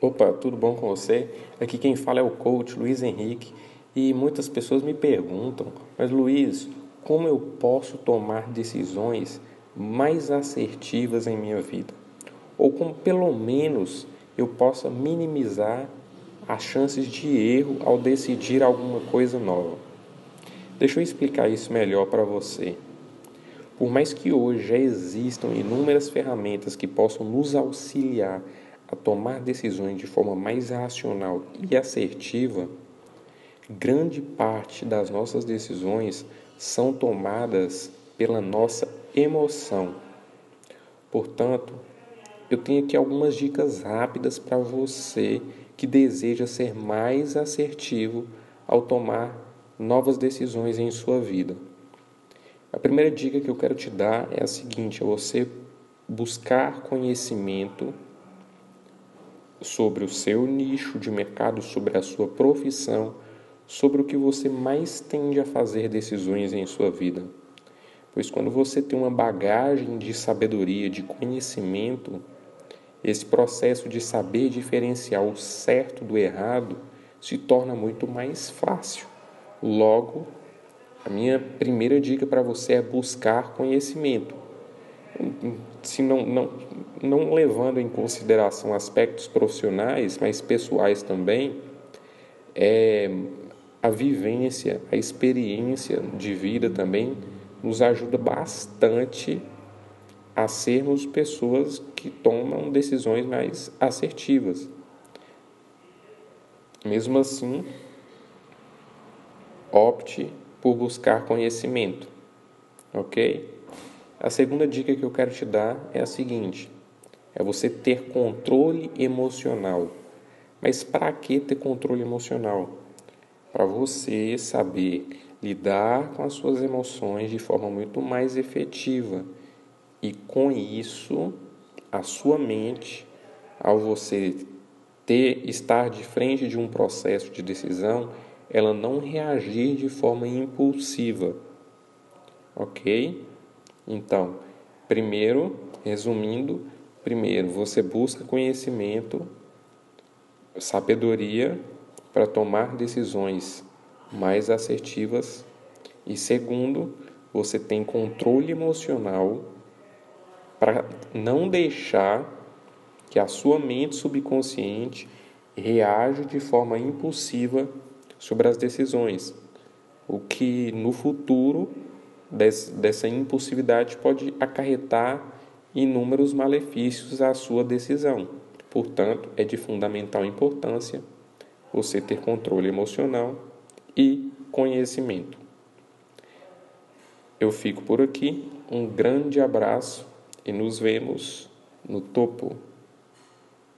Opa, tudo bom com você? Aqui quem fala é o coach Luiz Henrique e muitas pessoas me perguntam, mas Luiz, como eu posso tomar decisões mais assertivas em minha vida? Ou como pelo menos eu possa minimizar as chances de erro ao decidir alguma coisa nova? Deixa eu explicar isso melhor para você. Por mais que hoje já existam inúmeras ferramentas que possam nos auxiliar a tomar decisões de forma mais racional e assertiva, grande parte das nossas decisões são tomadas pela nossa emoção. Portanto, eu tenho aqui algumas dicas rápidas para você que deseja ser mais assertivo ao tomar novas decisões em sua vida. A primeira dica que eu quero te dar é a seguinte: é você buscar conhecimento sobre o seu nicho de mercado, sobre a sua profissão, sobre o que você mais tende a fazer decisões em sua vida. Pois quando você tem uma bagagem de sabedoria, de conhecimento, esse processo de saber diferenciar o certo do errado se torna muito mais fácil. Logo, a minha primeira dica para você é buscar conhecimento se não, não, não levando em consideração aspectos profissionais, mas pessoais também, é, a vivência, a experiência de vida também nos ajuda bastante a sermos pessoas que tomam decisões mais assertivas. Mesmo assim, opte por buscar conhecimento, ok? A segunda dica que eu quero te dar é a seguinte: é você ter controle emocional. Mas para que ter controle emocional? Para você saber lidar com as suas emoções de forma muito mais efetiva. E com isso, a sua mente, ao você ter estar de frente de um processo de decisão, ela não reagir de forma impulsiva. OK? Então, primeiro, resumindo, primeiro você busca conhecimento, sabedoria para tomar decisões mais assertivas. E segundo, você tem controle emocional para não deixar que a sua mente subconsciente reaja de forma impulsiva sobre as decisões, o que no futuro dessa impulsividade pode acarretar inúmeros malefícios à sua decisão. Portanto, é de fundamental importância você ter controle emocional e conhecimento. Eu fico por aqui, um grande abraço e nos vemos no topo.